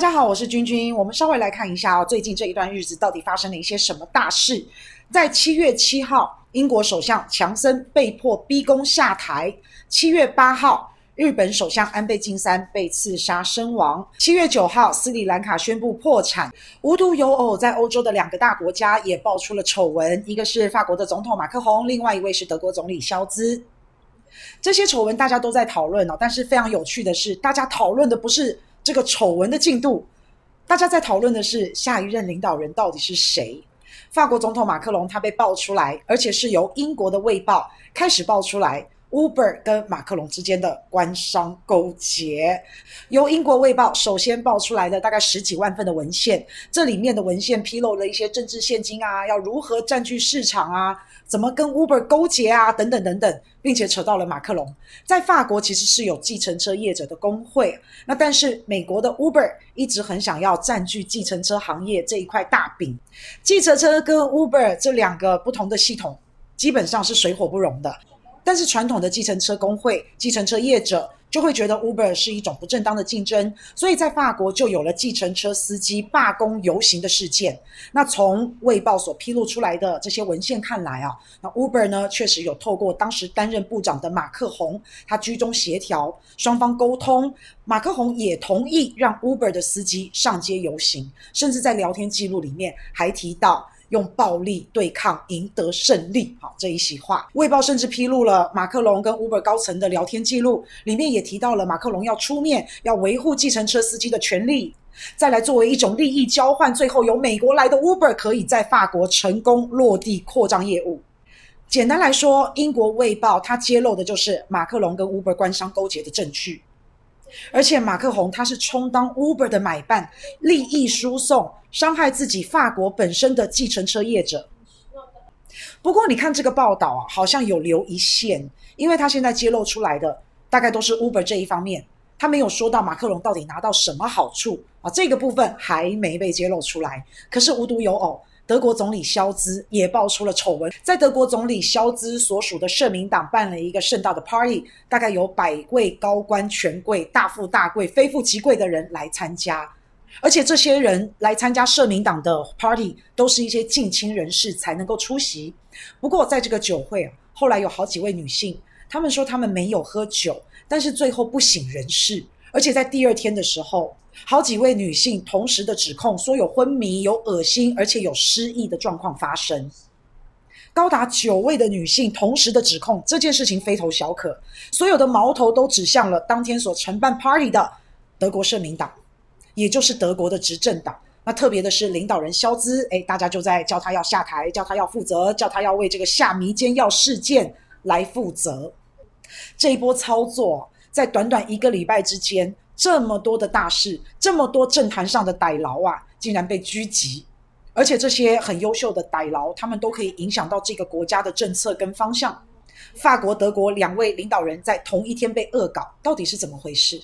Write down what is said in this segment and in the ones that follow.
大家好，我是君君。我们稍微来看一下哦，最近这一段日子到底发生了一些什么大事？在七月七号，英国首相强森被迫逼宫下台；七月八号，日本首相安倍晋三被刺杀身亡；七月九号，斯里兰卡宣布破产。无独有偶，在欧洲的两个大国家也爆出了丑闻，一个是法国的总统马克宏，另外一位是德国总理肖兹。这些丑闻大家都在讨论哦，但是非常有趣的是，大家讨论的不是这个丑闻的进度，大家在讨论的是下一任领导人到底是谁。法国总统马克龙他被爆出来，而且是由英国的《卫报》开始爆出来，Uber 跟马克龙之间的官商勾结。由英国《卫报》首先爆出来的大概十几万份的文献，这里面的文献披露了一些政治献金啊，要如何占据市场啊。怎么跟 Uber 勾结啊？等等等等，并且扯到了马克龙。在法国其实是有计程车业者的工会，那但是美国的 Uber 一直很想要占据计程车行业这一块大饼。计程车跟 Uber 这两个不同的系统，基本上是水火不容的。但是传统的计程车工会、计程车业者，就会觉得 Uber 是一种不正当的竞争，所以在法国就有了计程车司机罢工游行的事件。那从《卫报》所披露出来的这些文献看来啊，那 Uber 呢确实有透过当时担任部长的马克宏，他居中协调，双方沟通，马克宏也同意让 Uber 的司机上街游行，甚至在聊天记录里面还提到。用暴力对抗，赢得胜利。好，这一席话，《卫报》甚至披露了马克龙跟 Uber 高层的聊天记录，里面也提到了马克龙要出面，要维护计程车司机的权利。再来作为一种利益交换，最后由美国来的 Uber 可以在法国成功落地扩张业务。简单来说，英国《卫报》它揭露的就是马克龙跟 Uber 官商勾结的证据。而且马克宏他是充当 Uber 的买办，利益输送，伤害自己法国本身的计程车业者。不过你看这个报道啊，好像有留一线，因为他现在揭露出来的大概都是 Uber 这一方面，他没有说到马克龙到底拿到什么好处啊，这个部分还没被揭露出来。可是无独有偶。德国总理肖兹也爆出了丑闻，在德国总理肖兹所属的社民党办了一个盛大的 party，大概有百位高官权贵、大富大贵、非富即贵的人来参加，而且这些人来参加社民党的 party 都是一些近亲人士才能够出席。不过在这个酒会啊，后来有好几位女性，她们说她们没有喝酒，但是最后不省人事，而且在第二天的时候。好几位女性同时的指控说有昏迷、有恶心，而且有失忆的状况发生。高达九位的女性同时的指控，这件事情非同小可。所有的矛头都指向了当天所承办 party 的德国社民党，也就是德国的执政党。那特别的是领导人肖兹，诶，大家就在叫他要下台，叫他要负责，叫他要为这个下迷奸药事件来负责。这一波操作在短短一个礼拜之间。这么多的大事，这么多政坛上的代劳啊，竟然被狙击，而且这些很优秀的代劳，他们都可以影响到这个国家的政策跟方向。法国、德国两位领导人在同一天被恶搞，到底是怎么回事？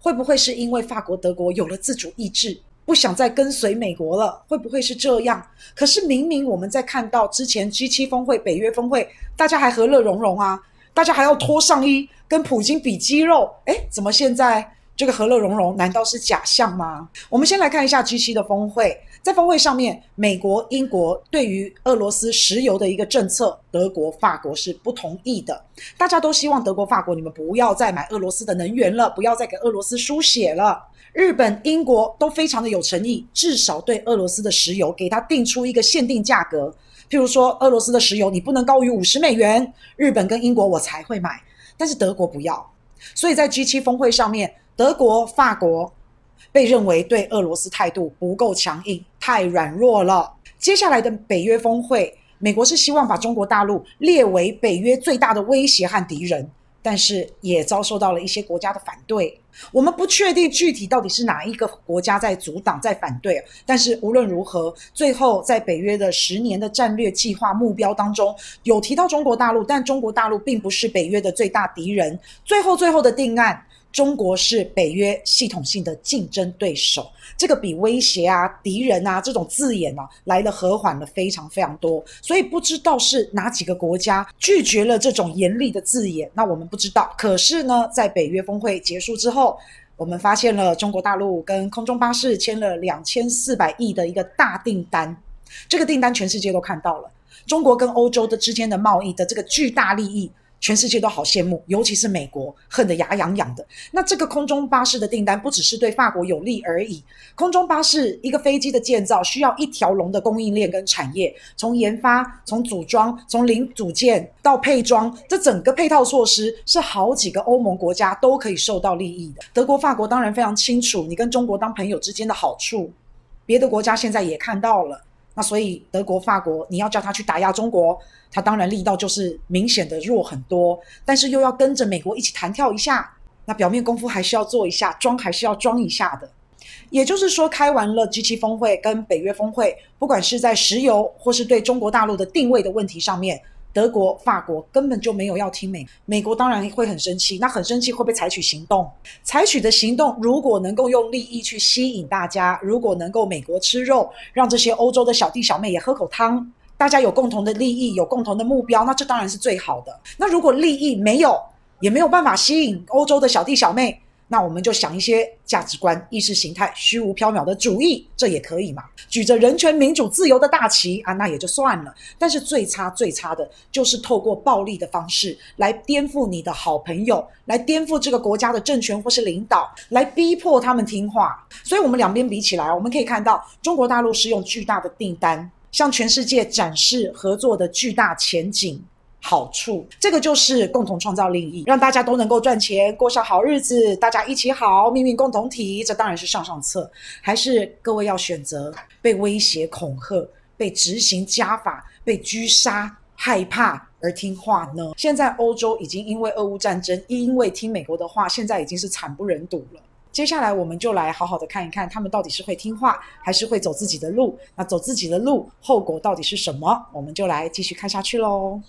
会不会是因为法国、德国有了自主意志，不想再跟随美国了？会不会是这样？可是明明我们在看到之前 G7 峰会、北约峰会，大家还和乐融融啊，大家还要脱上衣跟普京比肌肉，诶，怎么现在？这个和乐融融难道是假象吗？我们先来看一下 G7 的峰会，在峰会上面，美国、英国对于俄罗斯石油的一个政策，德国、法国是不同意的。大家都希望德国、法国你们不要再买俄罗斯的能源了，不要再给俄罗斯输血了。日本、英国都非常的有诚意，至少对俄罗斯的石油给它定出一个限定价格，譬如说俄罗斯的石油你不能高于五十美元，日本跟英国我才会买，但是德国不要。所以在 G7 峰会上面。德国、法国被认为对俄罗斯态度不够强硬，太软弱了。接下来的北约峰会，美国是希望把中国大陆列为北约最大的威胁和敌人，但是也遭受到了一些国家的反对。我们不确定具体到底是哪一个国家在阻挡、在反对，但是无论如何，最后在北约的十年的战略计划目标当中，有提到中国大陆，但中国大陆并不是北约的最大敌人。最后，最后的定案。中国是北约系统性的竞争对手，这个比威胁啊、敌人啊这种字眼呢、啊、来了和缓了非常非常多。所以不知道是哪几个国家拒绝了这种严厉的字眼，那我们不知道。可是呢，在北约峰会结束之后，我们发现了中国大陆跟空中巴士签了两千四百亿的一个大订单，这个订单全世界都看到了，中国跟欧洲的之间的贸易的这个巨大利益。全世界都好羡慕，尤其是美国，恨得牙痒痒的。那这个空中巴士的订单不只是对法国有利而已。空中巴士一个飞机的建造需要一条龙的供应链跟产业，从研发、从组装、从零组件到配装，这整个配套措施是好几个欧盟国家都可以受到利益的。德国、法国当然非常清楚你跟中国当朋友之间的好处，别的国家现在也看到了。那所以德国、法国，你要叫他去打压中国，他当然力道就是明显的弱很多，但是又要跟着美国一起弹跳一下，那表面功夫还是要做一下，装还是要装一下的。也就是说，开完了 G7 峰会跟北约峰会，不管是在石油或是对中国大陆的定位的问题上面。德国、法国根本就没有要听美，美国当然会很生气。那很生气会不会采取行动？采取的行动如果能够用利益去吸引大家，如果能够美国吃肉，让这些欧洲的小弟小妹也喝口汤，大家有共同的利益，有共同的目标，那这当然是最好的。那如果利益没有，也没有办法吸引欧洲的小弟小妹。那我们就想一些价值观、意识形态虚无缥缈的主义，这也可以嘛？举着人权、民主、自由的大旗啊，那也就算了。但是最差、最差的就是透过暴力的方式来颠覆你的好朋友，来颠覆这个国家的政权或是领导，来逼迫他们听话。所以，我们两边比起来，我们可以看到，中国大陆是用巨大的订单向全世界展示合作的巨大前景。好处，这个就是共同创造利益，让大家都能够赚钱，过上好日子，大家一起好，命运共同体，这当然是上上策。还是各位要选择被威胁恐吓、被执行家法、被狙杀、害怕而听话呢？现在欧洲已经因为俄乌战争，因为听美国的话，现在已经是惨不忍睹了。接下来我们就来好好的看一看，他们到底是会听话，还是会走自己的路？那走自己的路，后果到底是什么？我们就来继续看下去喽。